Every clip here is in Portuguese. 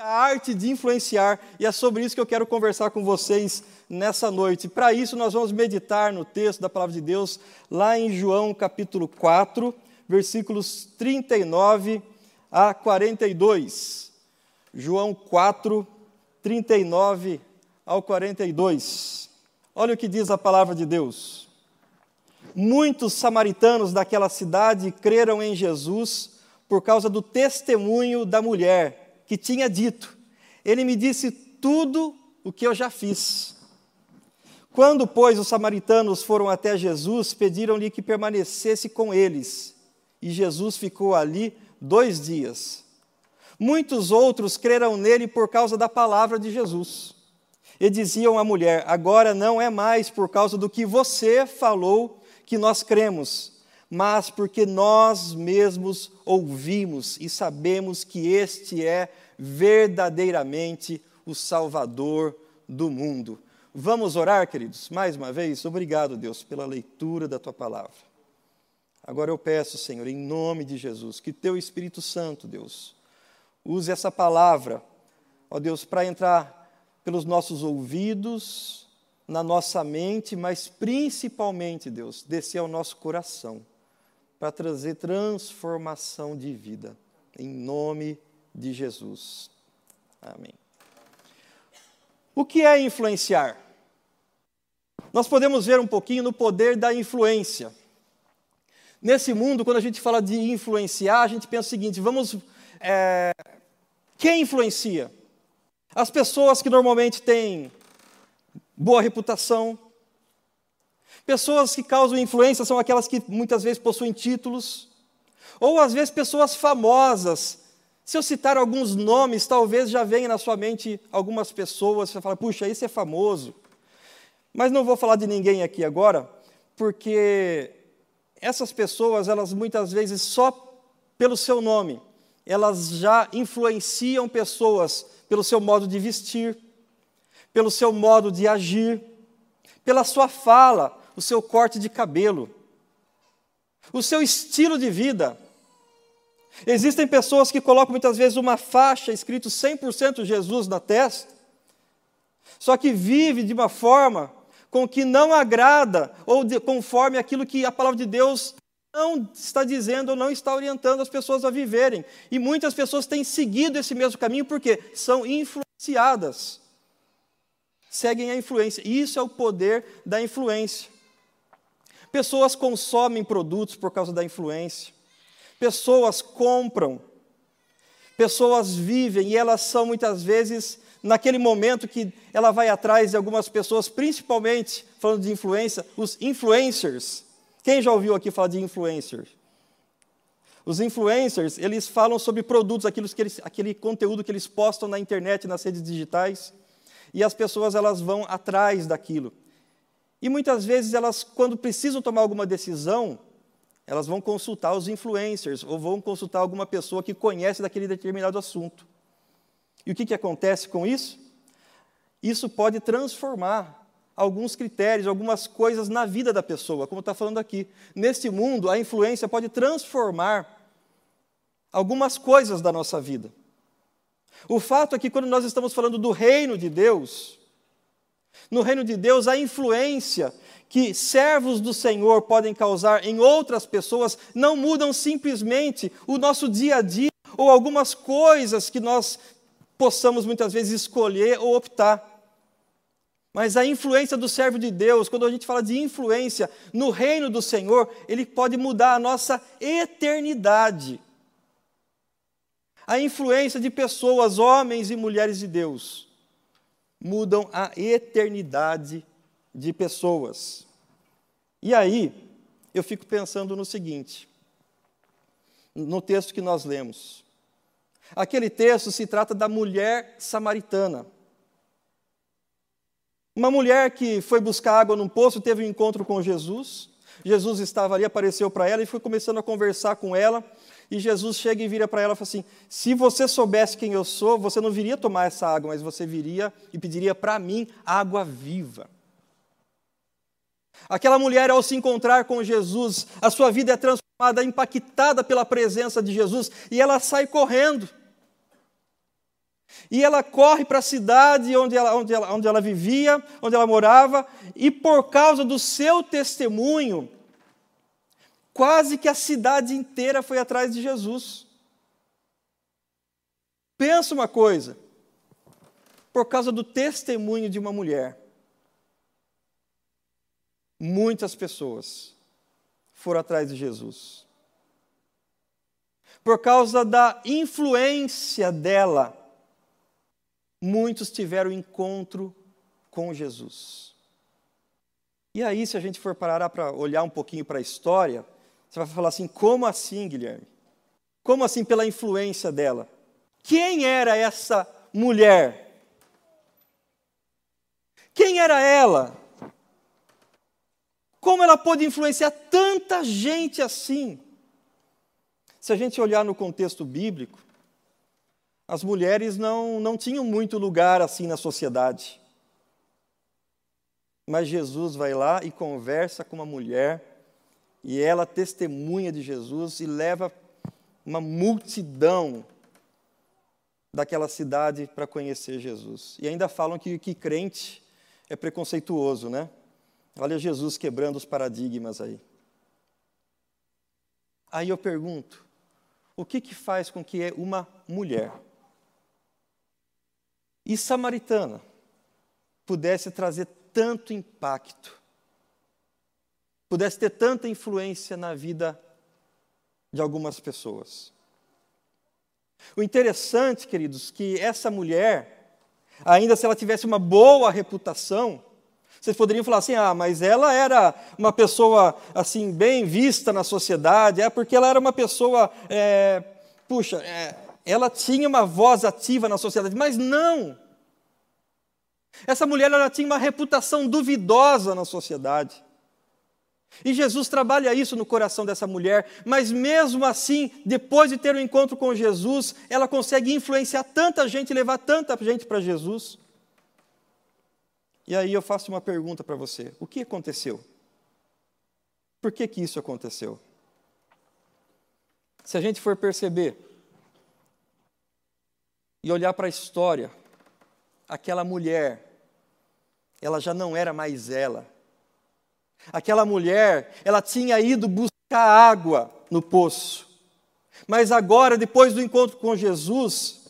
a arte de influenciar, e é sobre isso que eu quero conversar com vocês nessa noite. Para isso, nós vamos meditar no texto da palavra de Deus, lá em João capítulo 4, versículos 39 a 42. João 4, 39 ao 42. Olha o que diz a palavra de Deus. Muitos samaritanos daquela cidade creram em Jesus por causa do testemunho da mulher que tinha dito: Ele me disse tudo o que eu já fiz. Quando, pois, os samaritanos foram até Jesus, pediram-lhe que permanecesse com eles. E Jesus ficou ali dois dias. Muitos outros creram nele por causa da palavra de Jesus. E diziam à mulher: Agora não é mais por causa do que você falou que nós cremos, mas porque nós mesmos ouvimos e sabemos que este é verdadeiramente o Salvador do mundo. Vamos orar, queridos? Mais uma vez, obrigado, Deus, pela leitura da tua palavra. Agora eu peço, Senhor, em nome de Jesus, que teu Espírito Santo, Deus, use essa palavra, ó Deus, para entrar pelos nossos ouvidos, na nossa mente, mas principalmente, Deus, descer ao nosso coração, para trazer transformação de vida, em nome de Jesus. Amém. O que é influenciar? Nós podemos ver um pouquinho no poder da influência. Nesse mundo, quando a gente fala de influenciar, a gente pensa o seguinte: vamos. É, quem influencia? As pessoas que normalmente têm boa reputação. Pessoas que causam influência são aquelas que muitas vezes possuem títulos. Ou às vezes pessoas famosas, se eu citar alguns nomes, talvez já venha na sua mente algumas pessoas, você fala, puxa, esse é famoso. Mas não vou falar de ninguém aqui agora, porque essas pessoas, elas muitas vezes só pelo seu nome, elas já influenciam pessoas pelo seu modo de vestir, pelo seu modo de agir, pela sua fala, o seu corte de cabelo, o seu estilo de vida. Existem pessoas que colocam muitas vezes uma faixa escrito 100% Jesus na testa, só que vive de uma forma com que não agrada ou de, conforme aquilo que a palavra de Deus não está dizendo ou não está orientando as pessoas a viverem. E muitas pessoas têm seguido esse mesmo caminho porque são influenciadas. Seguem a influência. Isso é o poder da influência. Pessoas consomem produtos por causa da influência. Pessoas compram, pessoas vivem e elas são muitas vezes, naquele momento que ela vai atrás de algumas pessoas, principalmente, falando de influência, os influencers. Quem já ouviu aqui falar de influencers? Os influencers, eles falam sobre produtos, aquilo que eles, aquele conteúdo que eles postam na internet, nas redes digitais, e as pessoas elas vão atrás daquilo. E muitas vezes elas, quando precisam tomar alguma decisão, elas vão consultar os influencers ou vão consultar alguma pessoa que conhece daquele determinado assunto. E o que, que acontece com isso? Isso pode transformar alguns critérios, algumas coisas na vida da pessoa, como está falando aqui. Nesse mundo, a influência pode transformar algumas coisas da nossa vida. O fato é que quando nós estamos falando do reino de Deus, no reino de Deus, a influência que servos do Senhor podem causar em outras pessoas não mudam simplesmente o nosso dia a dia ou algumas coisas que nós possamos muitas vezes escolher ou optar. Mas a influência do servo de Deus, quando a gente fala de influência no reino do Senhor, ele pode mudar a nossa eternidade. A influência de pessoas, homens e mulheres de Deus, mudam a eternidade de pessoas. E aí, eu fico pensando no seguinte, no texto que nós lemos. Aquele texto se trata da mulher samaritana. Uma mulher que foi buscar água num poço, teve um encontro com Jesus. Jesus estava ali, apareceu para ela e foi começando a conversar com ela. E Jesus chega e vira para ela e fala assim: Se você soubesse quem eu sou, você não viria tomar essa água, mas você viria e pediria para mim água viva. Aquela mulher, ao se encontrar com Jesus, a sua vida é transformada, impactada pela presença de Jesus, e ela sai correndo. E ela corre para a cidade onde ela, onde, ela, onde ela vivia, onde ela morava, e por causa do seu testemunho, quase que a cidade inteira foi atrás de Jesus. Pensa uma coisa, por causa do testemunho de uma mulher, muitas pessoas foram atrás de Jesus. Por causa da influência dela, muitos tiveram encontro com Jesus. E aí, se a gente for parar para olhar um pouquinho para a história, você vai falar assim: como assim, Guilherme? Como assim pela influência dela? Quem era essa mulher? Quem era ela? Como ela pôde influenciar tanta gente assim? Se a gente olhar no contexto bíblico, as mulheres não, não tinham muito lugar assim na sociedade. Mas Jesus vai lá e conversa com uma mulher, e ela testemunha de Jesus e leva uma multidão daquela cidade para conhecer Jesus. E ainda falam que, que crente é preconceituoso, né? Olha Jesus quebrando os paradigmas aí. Aí eu pergunto: o que, que faz com que uma mulher e samaritana pudesse trazer tanto impacto, pudesse ter tanta influência na vida de algumas pessoas? O interessante, queridos, que essa mulher, ainda se ela tivesse uma boa reputação, vocês poderiam falar assim: ah, mas ela era uma pessoa assim bem vista na sociedade, é porque ela era uma pessoa, é, puxa, é, ela tinha uma voz ativa na sociedade, mas não. Essa mulher ela tinha uma reputação duvidosa na sociedade. E Jesus trabalha isso no coração dessa mulher, mas mesmo assim, depois de ter um encontro com Jesus, ela consegue influenciar tanta gente, levar tanta gente para Jesus. E aí eu faço uma pergunta para você: o que aconteceu? Por que, que isso aconteceu? Se a gente for perceber e olhar para a história, aquela mulher, ela já não era mais ela. Aquela mulher, ela tinha ido buscar água no poço. Mas agora, depois do encontro com Jesus,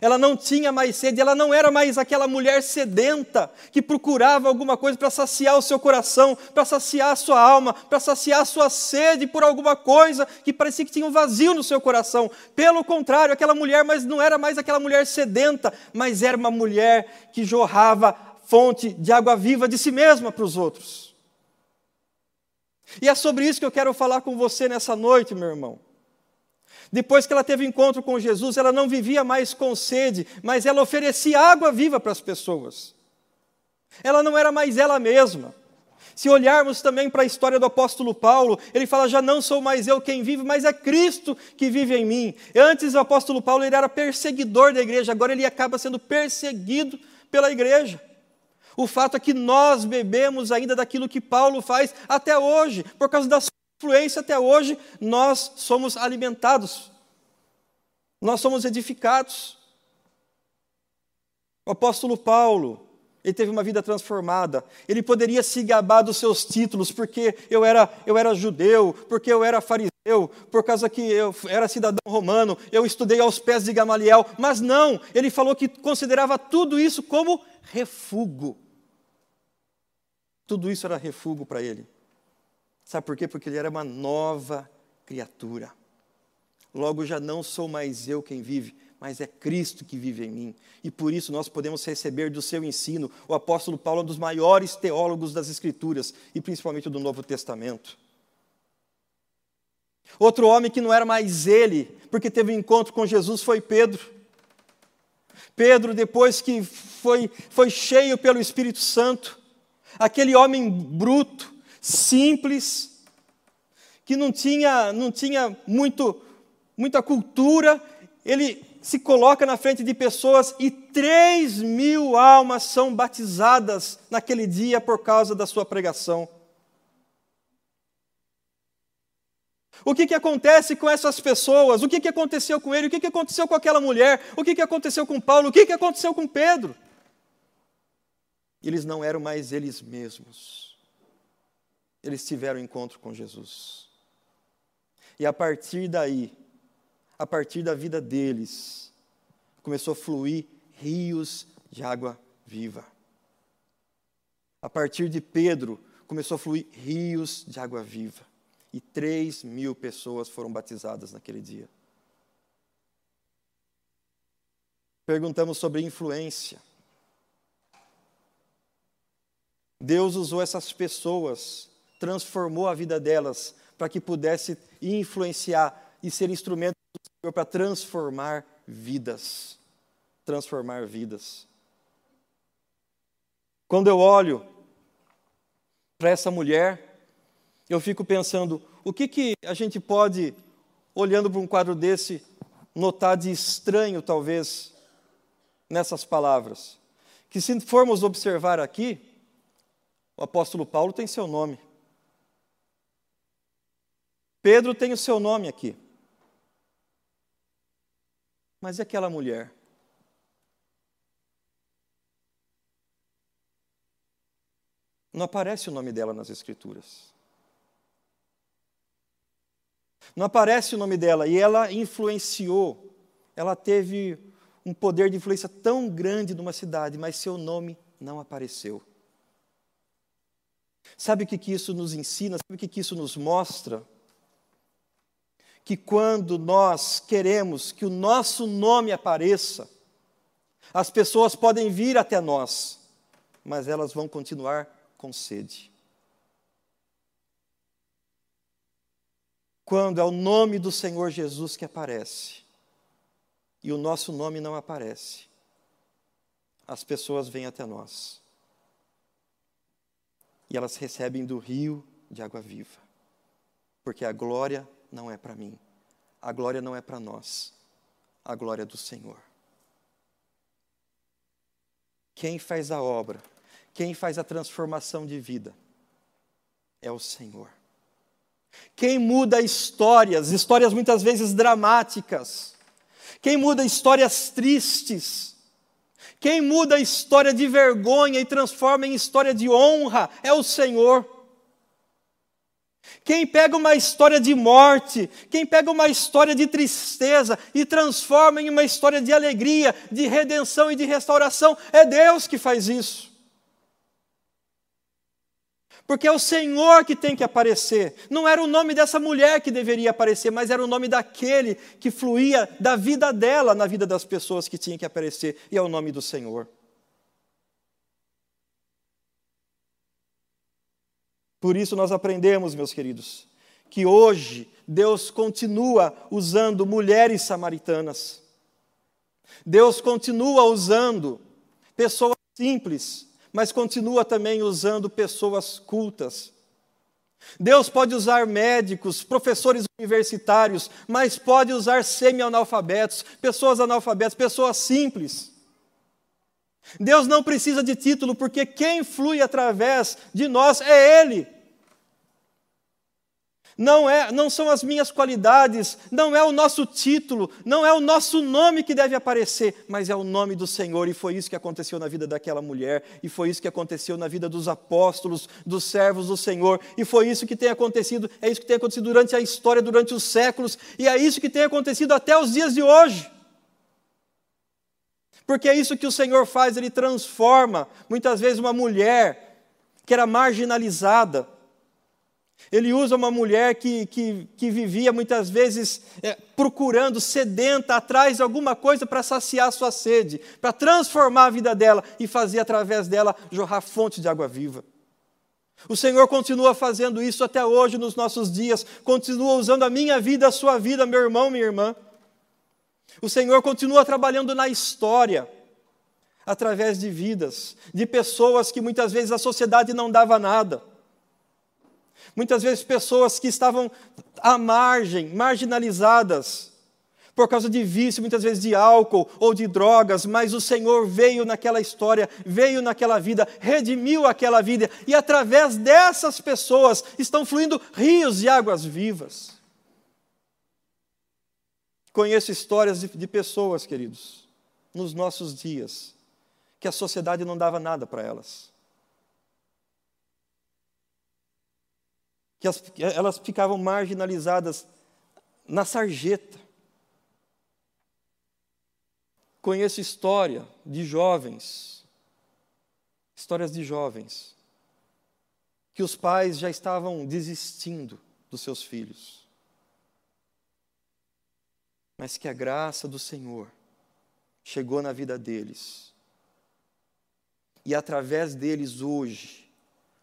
ela não tinha mais sede, ela não era mais aquela mulher sedenta que procurava alguma coisa para saciar o seu coração, para saciar a sua alma, para saciar a sua sede por alguma coisa que parecia que tinha um vazio no seu coração. Pelo contrário, aquela mulher mas não era mais aquela mulher sedenta, mas era uma mulher que jorrava fonte de água viva de si mesma para os outros. E é sobre isso que eu quero falar com você nessa noite, meu irmão. Depois que ela teve encontro com Jesus, ela não vivia mais com sede, mas ela oferecia água viva para as pessoas. Ela não era mais ela mesma. Se olharmos também para a história do apóstolo Paulo, ele fala: Já não sou mais eu quem vive, mas é Cristo que vive em mim. Antes o apóstolo Paulo ele era perseguidor da igreja, agora ele acaba sendo perseguido pela igreja. O fato é que nós bebemos ainda daquilo que Paulo faz até hoje, por causa da influência até hoje, nós somos alimentados, nós somos edificados. O apóstolo Paulo, ele teve uma vida transformada. Ele poderia se gabar dos seus títulos, porque eu era, eu era judeu, porque eu era fariseu, por causa que eu era cidadão romano, eu estudei aos pés de Gamaliel. Mas não, ele falou que considerava tudo isso como refúgio. Tudo isso era refúgio para ele. Sabe por quê? Porque ele era uma nova criatura. Logo já não sou mais eu quem vive, mas é Cristo que vive em mim. E por isso nós podemos receber do seu ensino. O apóstolo Paulo é um dos maiores teólogos das Escrituras, e principalmente do Novo Testamento. Outro homem que não era mais ele, porque teve um encontro com Jesus, foi Pedro. Pedro, depois que foi, foi cheio pelo Espírito Santo, aquele homem bruto, simples, que não tinha, não tinha muito, muita cultura, ele se coloca na frente de pessoas e três mil almas são batizadas naquele dia por causa da sua pregação. O que, que acontece com essas pessoas? O que, que aconteceu com ele? O que, que aconteceu com aquela mulher? O que, que aconteceu com Paulo? O que, que aconteceu com Pedro? Eles não eram mais eles mesmos. Eles tiveram encontro com Jesus. E a partir daí, a partir da vida deles, começou a fluir rios de água viva. A partir de Pedro, começou a fluir rios de água viva. E três mil pessoas foram batizadas naquele dia. Perguntamos sobre influência. Deus usou essas pessoas, transformou a vida delas para que pudesse influenciar e ser instrumento do Senhor para transformar vidas. Transformar vidas. Quando eu olho para essa mulher, eu fico pensando, o que, que a gente pode, olhando para um quadro desse, notar de estranho, talvez, nessas palavras? Que se formos observar aqui, o apóstolo Paulo tem seu nome. Pedro tem o seu nome aqui. Mas e aquela mulher? Não aparece o nome dela nas Escrituras. Não aparece o nome dela. E ela influenciou, ela teve um poder de influência tão grande numa cidade, mas seu nome não apareceu. Sabe o que, que isso nos ensina? Sabe o que, que isso nos mostra? Que quando nós queremos que o nosso nome apareça, as pessoas podem vir até nós, mas elas vão continuar com sede. Quando é o nome do Senhor Jesus que aparece e o nosso nome não aparece, as pessoas vêm até nós e elas recebem do rio de água viva, porque a glória não é para mim, a glória não é para nós, a glória é do Senhor. Quem faz a obra quem faz a transformação de vida é o Senhor. Quem muda histórias, histórias muitas vezes dramáticas, quem muda histórias tristes, quem muda a história de vergonha e transforma em história de honra é o Senhor. Quem pega uma história de morte, quem pega uma história de tristeza e transforma em uma história de alegria, de redenção e de restauração, é Deus que faz isso. Porque é o Senhor que tem que aparecer. Não era o nome dessa mulher que deveria aparecer, mas era o nome daquele que fluía da vida dela na vida das pessoas que tinha que aparecer, e é o nome do Senhor. Por isso nós aprendemos, meus queridos, que hoje Deus continua usando mulheres samaritanas. Deus continua usando pessoas simples mas continua também usando pessoas cultas. Deus pode usar médicos, professores universitários, mas pode usar semi-analfabetos, pessoas analfabetas, pessoas simples. Deus não precisa de título, porque quem flui através de nós é Ele. Não, é, não são as minhas qualidades, não é o nosso título, não é o nosso nome que deve aparecer, mas é o nome do Senhor. E foi isso que aconteceu na vida daquela mulher, e foi isso que aconteceu na vida dos apóstolos, dos servos do Senhor, e foi isso que tem acontecido, é isso que tem acontecido durante a história, durante os séculos, e é isso que tem acontecido até os dias de hoje. Porque é isso que o Senhor faz, Ele transforma muitas vezes uma mulher que era marginalizada, ele usa uma mulher que, que, que vivia muitas vezes é, procurando, sedenta, atrás de alguma coisa para saciar sua sede, para transformar a vida dela e fazer através dela jorrar fonte de água viva. O Senhor continua fazendo isso até hoje nos nossos dias, continua usando a minha vida, a sua vida, meu irmão, minha irmã. O Senhor continua trabalhando na história, através de vidas, de pessoas que muitas vezes a sociedade não dava nada Muitas vezes pessoas que estavam à margem, marginalizadas, por causa de vício, muitas vezes de álcool ou de drogas, mas o Senhor veio naquela história, veio naquela vida, redimiu aquela vida, e através dessas pessoas estão fluindo rios de águas vivas. Conheço histórias de, de pessoas, queridos, nos nossos dias, que a sociedade não dava nada para elas. Que as, elas ficavam marginalizadas na sarjeta. Conheço história de jovens, histórias de jovens, que os pais já estavam desistindo dos seus filhos. Mas que a graça do Senhor chegou na vida deles. E através deles hoje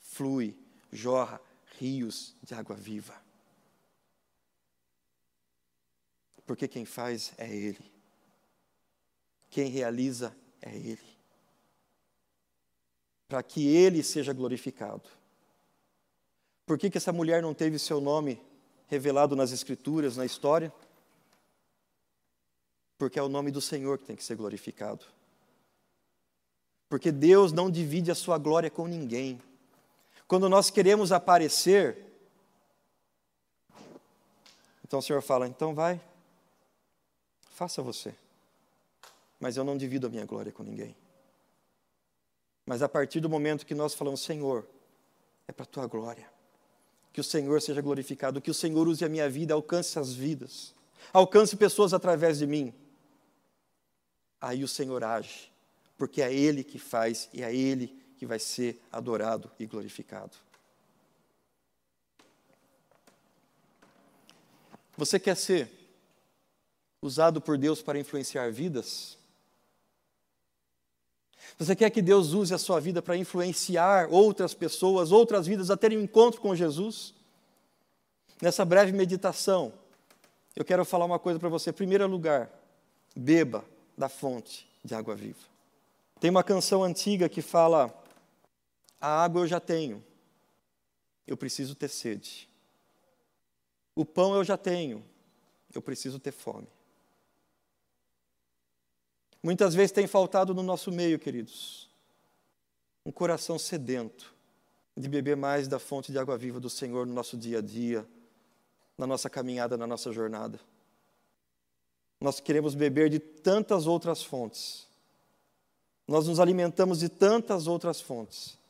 flui, jorra rios de água viva. Porque quem faz é Ele. Quem realiza é Ele. Para que Ele seja glorificado. Por que, que essa mulher não teve seu nome revelado nas Escrituras, na história? Porque é o nome do Senhor que tem que ser glorificado. Porque Deus não divide a sua glória com ninguém. Quando nós queremos aparecer, então o Senhor fala: então vai, faça você. Mas eu não divido a minha glória com ninguém. Mas a partir do momento que nós falamos, Senhor, é para a tua glória que o Senhor seja glorificado, que o Senhor use a minha vida, alcance as vidas, alcance pessoas através de mim. Aí o Senhor age, porque é Ele que faz e é Ele que vai ser adorado e glorificado. Você quer ser usado por Deus para influenciar vidas? Você quer que Deus use a sua vida para influenciar outras pessoas, outras vidas a terem um encontro com Jesus? Nessa breve meditação, eu quero falar uma coisa para você. Em primeiro lugar, beba da fonte de água viva. Tem uma canção antiga que fala: A água eu já tenho, eu preciso ter sede. O pão eu já tenho, eu preciso ter fome. Muitas vezes tem faltado no nosso meio, queridos, um coração sedento de beber mais da fonte de água viva do Senhor no nosso dia a dia, na nossa caminhada, na nossa jornada. Nós queremos beber de tantas outras fontes. Nós nos alimentamos de tantas outras fontes.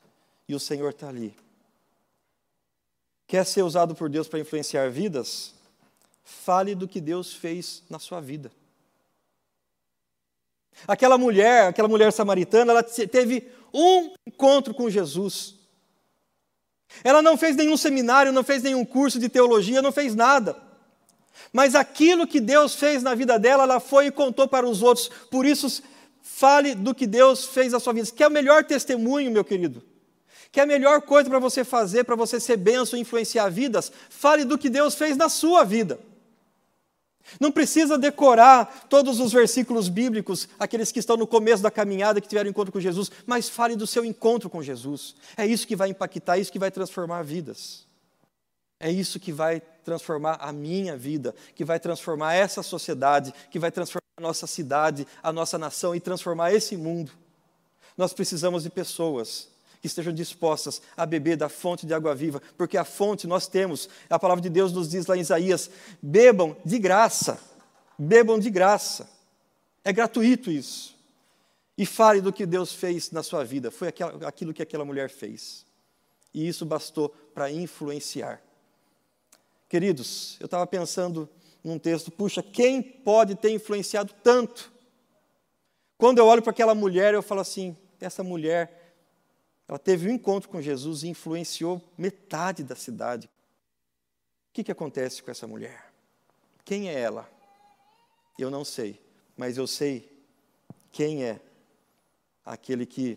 E o Senhor está ali. Quer ser usado por Deus para influenciar vidas? Fale do que Deus fez na sua vida. Aquela mulher, aquela mulher samaritana, ela teve um encontro com Jesus. Ela não fez nenhum seminário, não fez nenhum curso de teologia, não fez nada. Mas aquilo que Deus fez na vida dela, ela foi e contou para os outros. Por isso, fale do que Deus fez na sua vida. Que é o melhor testemunho, meu querido. Que a melhor coisa para você fazer, para você ser benção e influenciar vidas. Fale do que Deus fez na sua vida. Não precisa decorar todos os versículos bíblicos, aqueles que estão no começo da caminhada, que tiveram encontro com Jesus, mas fale do seu encontro com Jesus. É isso que vai impactar, é isso que vai transformar vidas. É isso que vai transformar a minha vida, que vai transformar essa sociedade, que vai transformar a nossa cidade, a nossa nação e transformar esse mundo. Nós precisamos de pessoas que estejam dispostas a beber da fonte de água viva, porque a fonte nós temos, a palavra de Deus nos diz lá em Isaías: bebam de graça, bebam de graça. É gratuito isso. E fale do que Deus fez na sua vida, foi aquilo que aquela mulher fez. E isso bastou para influenciar. Queridos, eu estava pensando num texto, puxa, quem pode ter influenciado tanto? Quando eu olho para aquela mulher, eu falo assim: essa mulher ela teve um encontro com Jesus e influenciou metade da cidade. O que, que acontece com essa mulher? Quem é ela? Eu não sei, mas eu sei quem é aquele que,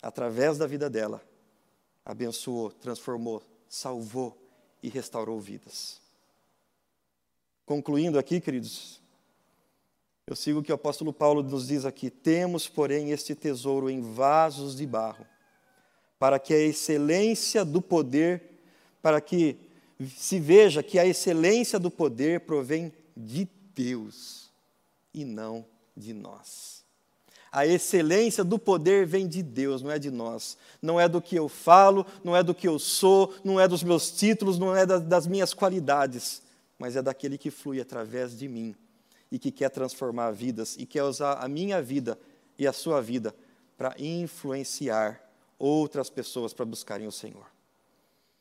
através da vida dela, abençoou, transformou, salvou e restaurou vidas. Concluindo aqui, queridos, eu sigo o que o apóstolo Paulo nos diz aqui: temos, porém, este tesouro em vasos de barro para que a excelência do poder, para que se veja que a excelência do poder provém de Deus e não de nós. A excelência do poder vem de Deus, não é de nós. Não é do que eu falo, não é do que eu sou, não é dos meus títulos, não é das minhas qualidades, mas é daquele que flui através de mim e que quer transformar vidas e quer usar a minha vida e a sua vida para influenciar outras pessoas para buscarem o Senhor.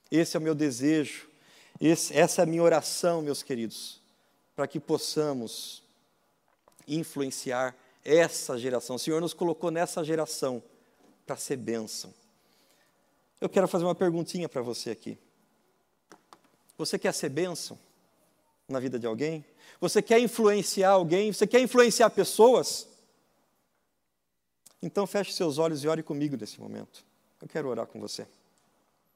Esse é o meu desejo, esse, essa é a minha oração, meus queridos, para que possamos influenciar essa geração. O Senhor nos colocou nessa geração para ser bênção. Eu quero fazer uma perguntinha para você aqui. Você quer ser bênção na vida de alguém? Você quer influenciar alguém? Você quer influenciar pessoas? Então feche seus olhos e ore comigo nesse momento. Eu quero orar com você.